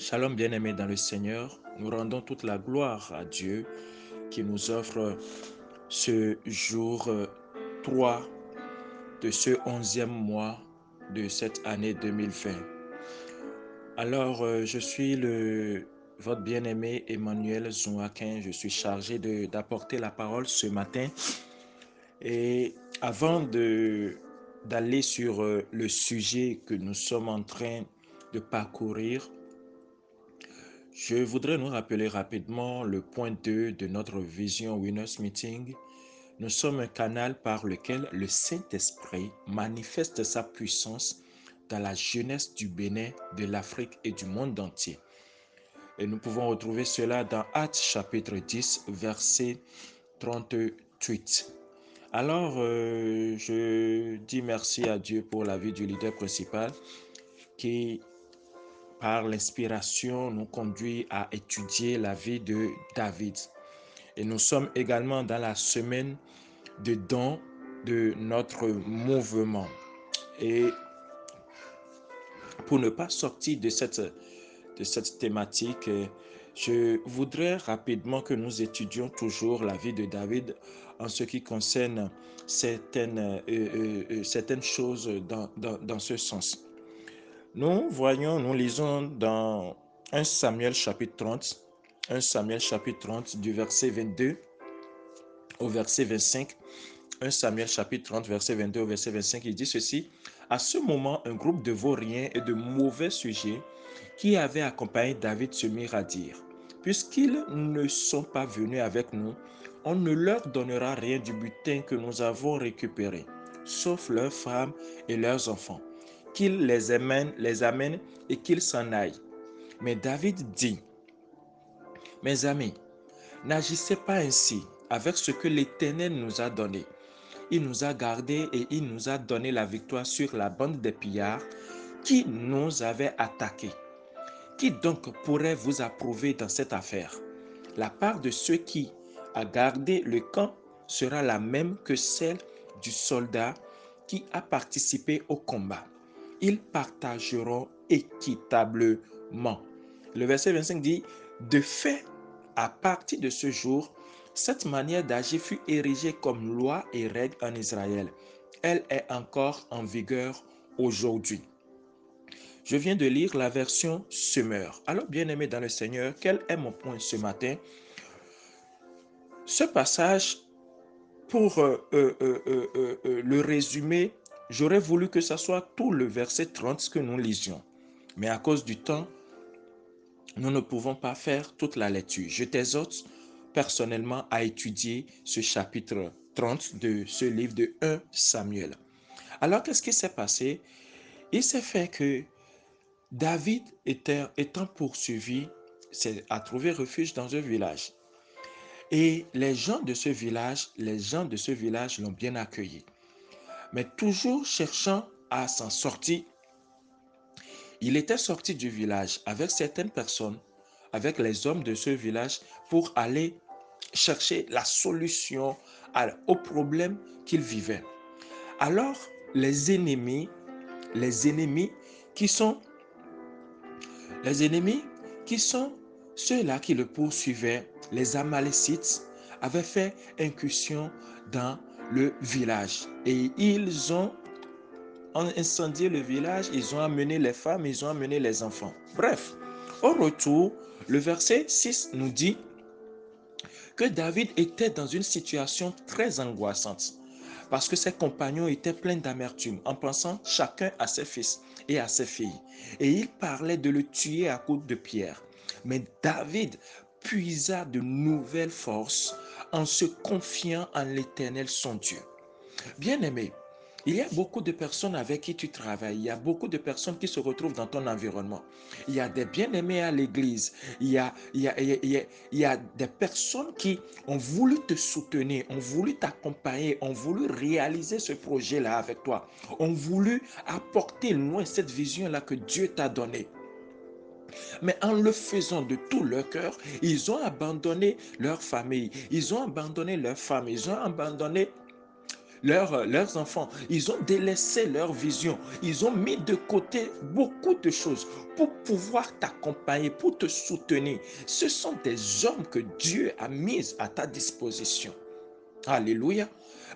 Shalom bien-aimés dans le Seigneur, nous rendons toute la gloire à Dieu qui nous offre ce jour 3 de ce onzième mois de cette année 2020. Alors, euh, je suis le, votre bien-aimé Emmanuel Zouakin. Je suis chargé d'apporter la parole ce matin. Et avant d'aller sur euh, le sujet que nous sommes en train de parcourir, je voudrais nous rappeler rapidement le point 2 de notre Vision Winners Meeting. Nous sommes un canal par lequel le Saint-Esprit manifeste sa puissance dans la jeunesse du Bénin, de l'Afrique et du monde entier. Et nous pouvons retrouver cela dans Actes chapitre 10, verset 38. Alors, euh, je dis merci à Dieu pour la vie du leader principal qui par l'inspiration, nous conduit à étudier la vie de David. Et nous sommes également dans la semaine de dons de notre mouvement. Et pour ne pas sortir de cette, de cette thématique, je voudrais rapidement que nous étudions toujours la vie de David en ce qui concerne certaines, euh, euh, euh, certaines choses dans, dans, dans ce sens. Nous voyons, nous lisons dans 1 Samuel chapitre 30, 1 Samuel chapitre 30 du verset 22 au verset 25. 1 Samuel chapitre 30 verset 22 au verset 25, il dit ceci. À ce moment, un groupe de vauriens et de mauvais sujets qui avaient accompagné David se mirent à dire, puisqu'ils ne sont pas venus avec nous, on ne leur donnera rien du butin que nous avons récupéré, sauf leurs femmes et leurs enfants qu'il les amène, les amène et qu'ils s'en aillent. Mais David dit, mes amis, n'agissez pas ainsi avec ce que l'Éternel nous a donné. Il nous a gardés et il nous a donné la victoire sur la bande des pillards qui nous avait attaqués. Qui donc pourrait vous approuver dans cette affaire? La part de ceux qui a gardé le camp sera la même que celle du soldat qui a participé au combat ils partageront équitablement. Le verset 25 dit, de fait, à partir de ce jour, cette manière d'agir fut érigée comme loi et règle en Israël. Elle est encore en vigueur aujourd'hui. Je viens de lire la version Semeur. Alors, bien-aimé dans le Seigneur, quel est mon point ce matin? Ce passage, pour euh, euh, euh, le résumer, J'aurais voulu que ce soit tout le verset 30 que nous lisions. Mais à cause du temps, nous ne pouvons pas faire toute la lecture. Je t'exhorte personnellement à étudier ce chapitre 30 de ce livre de 1 Samuel. Alors, qu'est-ce qui s'est passé? Il s'est fait que David, étant poursuivi, a trouvé refuge dans un village. Et les gens de ce village, les gens de ce village l'ont bien accueilli mais toujours cherchant à s'en sortir. Il était sorti du village avec certaines personnes, avec les hommes de ce village, pour aller chercher la solution au problème qu'il vivait. Alors, les ennemis, les ennemis qui sont, les ennemis qui sont ceux-là qui le poursuivaient, les Amalécites, avaient fait incursion dans le village. Et ils ont incendié le village, ils ont amené les femmes, ils ont amené les enfants. Bref, au retour, le verset 6 nous dit que David était dans une situation très angoissante parce que ses compagnons étaient pleins d'amertume en pensant chacun à ses fils et à ses filles. Et il parlait de le tuer à coups de pierre. Mais David puisa de nouvelles forces en se confiant en l'Éternel son Dieu. Bien-aimé, il y a beaucoup de personnes avec qui tu travailles. Il y a beaucoup de personnes qui se retrouvent dans ton environnement. Il y a des bien-aimés à l'église. Il, y a, il, il, y a, des personnes qui ont voulu te soutenir, ont voulu t'accompagner, ont voulu réaliser ce projet-là avec toi, ont voulu apporter loin cette vision-là que Dieu t'a donnée. Mais en le faisant de tout leur cœur, ils ont abandonné leur famille, ils ont abandonné leur femme, ils ont abandonné leurs enfants. Ils ont délaissé leur vision. Ils ont mis de côté beaucoup de choses pour pouvoir t'accompagner, pour te soutenir. Ce sont des hommes que Dieu a mis à ta disposition. Alléluia.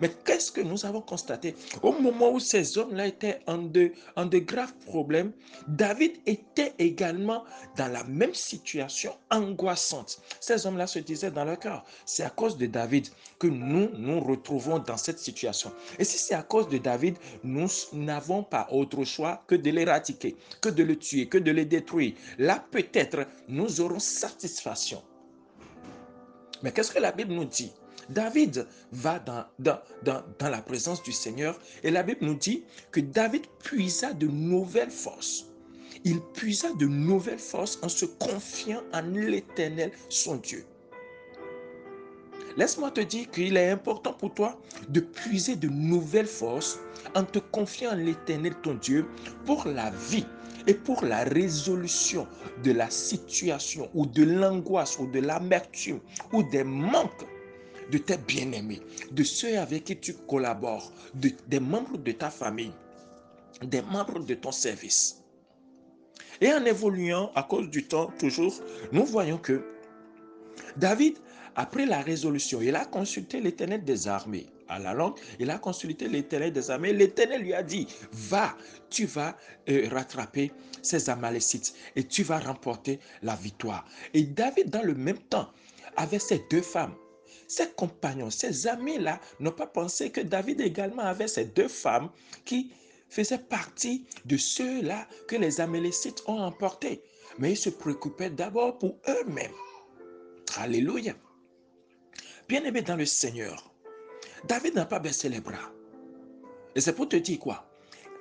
Mais qu'est-ce que nous avons constaté? Au moment où ces hommes-là étaient en de, en de graves problèmes, David était également dans la même situation angoissante. Ces hommes-là se disaient dans leur cœur, c'est à cause de David que nous nous retrouvons dans cette situation. Et si c'est à cause de David, nous n'avons pas autre choix que de l'éradiquer, que de le tuer, que de le détruire. Là, peut-être, nous aurons satisfaction. Mais qu'est-ce que la Bible nous dit? David va dans, la présence du Seigneur et la Bible nous dit que David puisa de nouvelles forces. Il puisa de nouvelles forces en se confiant en l'Éternel, son Dieu. Laisse-moi te dire qu'il est important pour toi de puiser de nouvelles forces en te confiant en l'Éternel, ton Dieu, pour la vie et pour la résolution de la situation ou de l'angoisse ou de l'amertume ou des manques de tes bien-aimés, de ceux avec qui tu collabores, des membres de ta famille, des membres de ton service. Et en évoluant à cause du temps, toujours, nous voyons que David, après la résolution, il a consulté l'éternel des armées. À la langue, il a consulté l'éternel des armées. L'éternel lui a dit, va, tu vas euh, rattraper ces Amalécites et tu vas remporter la victoire. Et David, dans le même temps, avait ses deux femmes, ses compagnons, ses amis-là n'ont pas pensé que David également avait ces deux femmes qui faisaient partie de ceux-là que les Amélécites ont emportés. Mais ils se préoccupaient d'abord pour eux-mêmes. Alléluia. Bien-aimé dans le Seigneur, David n'a pas baissé les bras. Et c'est pour te dire quoi?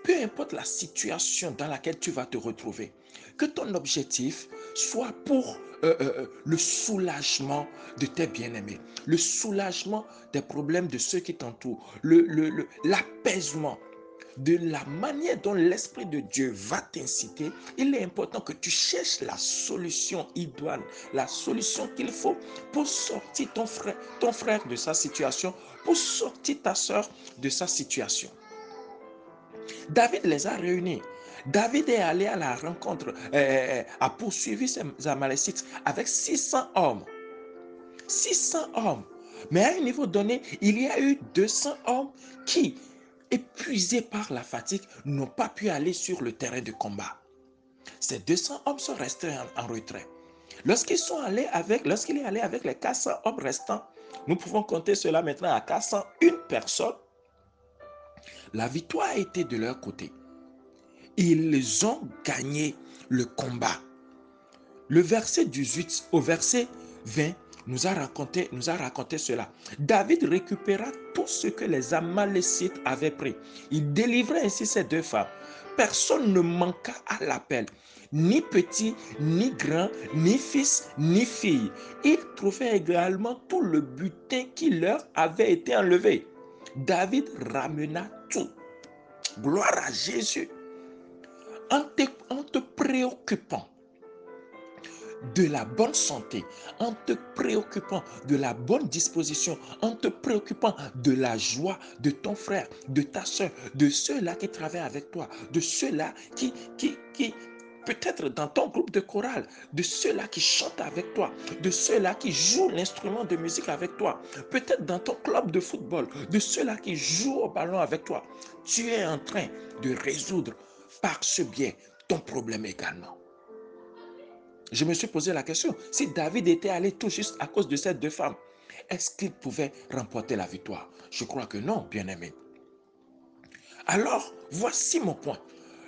Peu importe la situation dans laquelle tu vas te retrouver, que ton objectif soit pour euh, euh, euh, le soulagement de tes bien-aimés, le soulagement des problèmes de ceux qui t'entourent, l'apaisement. Le, de la manière dont l'Esprit de Dieu va t'inciter, il est important que tu cherches la solution idoine, la solution qu'il faut pour sortir ton frère, ton frère de sa situation, pour sortir ta soeur de sa situation. David les a réunis. David est allé à la rencontre, euh, a poursuivi ces Amalécites avec 600 hommes. 600 hommes. Mais à un niveau donné, il y a eu 200 hommes qui, épuisés par la fatigue, n'ont pas pu aller sur le terrain de combat. Ces 200 hommes sont restés en, retrait. Lorsqu'ils sont allés avec, lorsqu'il est allé avec les 400 hommes restants, nous pouvons compter cela maintenant à 401 personnes. La victoire a été de leur côté ils ont gagné le combat. Le verset 18 au verset 20 nous a raconté, cela. David récupéra tout ce que les Amalécites avaient pris. Il délivra ainsi ces deux femmes. Personne ne manqua à l'appel, ni petit, ni grand, ni fils, ni fille. Il trouvait également tout le butin qui leur avait été enlevé. David ramena tout. Gloire à Jésus en te, préoccupant de la bonne santé, en te préoccupant de la bonne disposition, en te préoccupant de la joie de ton frère, de ta soeur, de ceux-là qui travaillent avec toi, de ceux-là qui, qui, qui peut-être dans ton groupe de chorale, de ceux-là qui chantent avec toi, de ceux-là qui jouent l'instrument de musique avec toi, peut-être dans ton club de football, de ceux-là qui jouent au ballon avec toi. Tu es en train de résoudre par ce bien ton problème également. Je me suis posé la question, si David était allé tout juste à cause de ces deux femmes, est-ce qu'il pouvait remporter la victoire? Je crois que non, bien-aimé. Alors, voici mon point.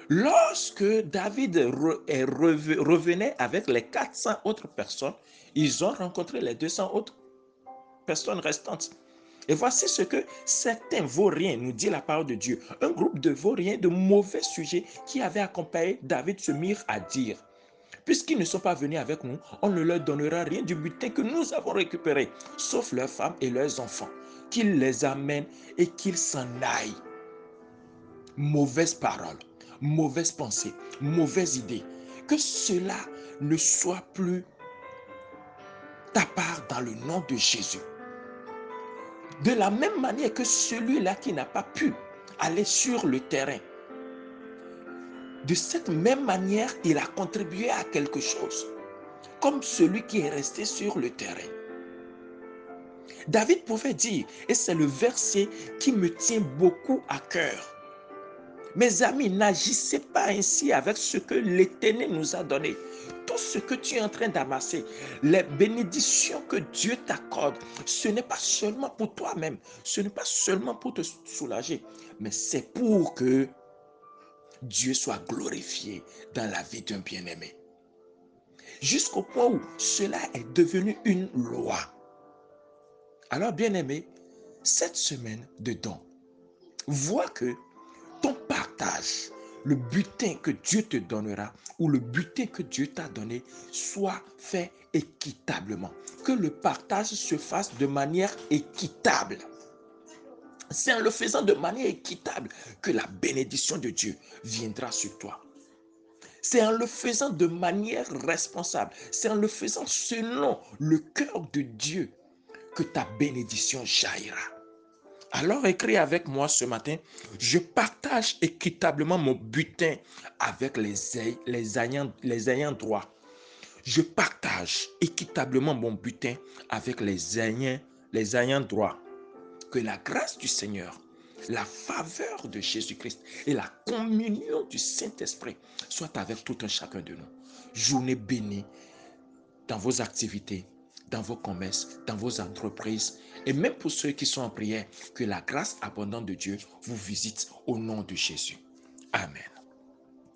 Lorsque David revenait avec les 400 autres personnes, ils ont rencontré les 200 autres personnes restantes. Et voici ce que certains vauriens, nous dit la parole de Dieu, un groupe de vauriens de mauvais sujets qui avaient accompagné David se mirent à dire. Puisqu'ils ne sont pas venus avec nous, on ne leur donnera rien du butin que nous avons récupéré, sauf leurs femmes et leurs enfants. Qu'ils les amènent et qu'ils s'en aillent. Mauvaise parole, mauvaise pensée, mauvaise idée. Que cela ne soit plus ta part dans le nom de Jésus. De la même manière que celui-là qui n'a pas pu aller sur le terrain, de cette même manière, il a contribué à quelque chose, comme celui qui est resté sur le terrain. David pouvait dire, et c'est le verset qui me tient beaucoup à cœur, mes amis, n'agissez pas ainsi avec ce que l'Éternel nous a donné. Tout ce que tu es en train d'amasser, les bénédictions que Dieu t'accorde, ce n'est pas seulement pour toi-même, ce n'est pas seulement pour te soulager, mais c'est pour que Dieu soit glorifié dans la vie d'un bien-aimé. Jusqu'au point où cela est devenu une loi. Alors, bien-aimé, cette semaine de dons, vois que ton le butin que Dieu te donnera ou le butin que Dieu t'a donné soit fait équitablement. Que le partage se fasse de manière équitable. C'est en le faisant de manière équitable que la bénédiction de Dieu viendra sur toi. C'est en le faisant de manière responsable. C'est en le faisant selon le cœur de Dieu que ta bénédiction jaillira. Alors écris avec moi ce matin, je partage équitablement mon butin avec les, ayants droit. Je partage équitablement mon butin avec les ayants, les ayants droit. Que la grâce du Seigneur, la faveur de Jésus-Christ et la communion du Saint-Esprit soient avec tout un chacun de nous. Journée bénie dans vos activités, dans vos commerces, dans vos entreprises et même pour ceux qui sont en prière, que la grâce abondante de Dieu vous visite au nom de Jésus. Amen.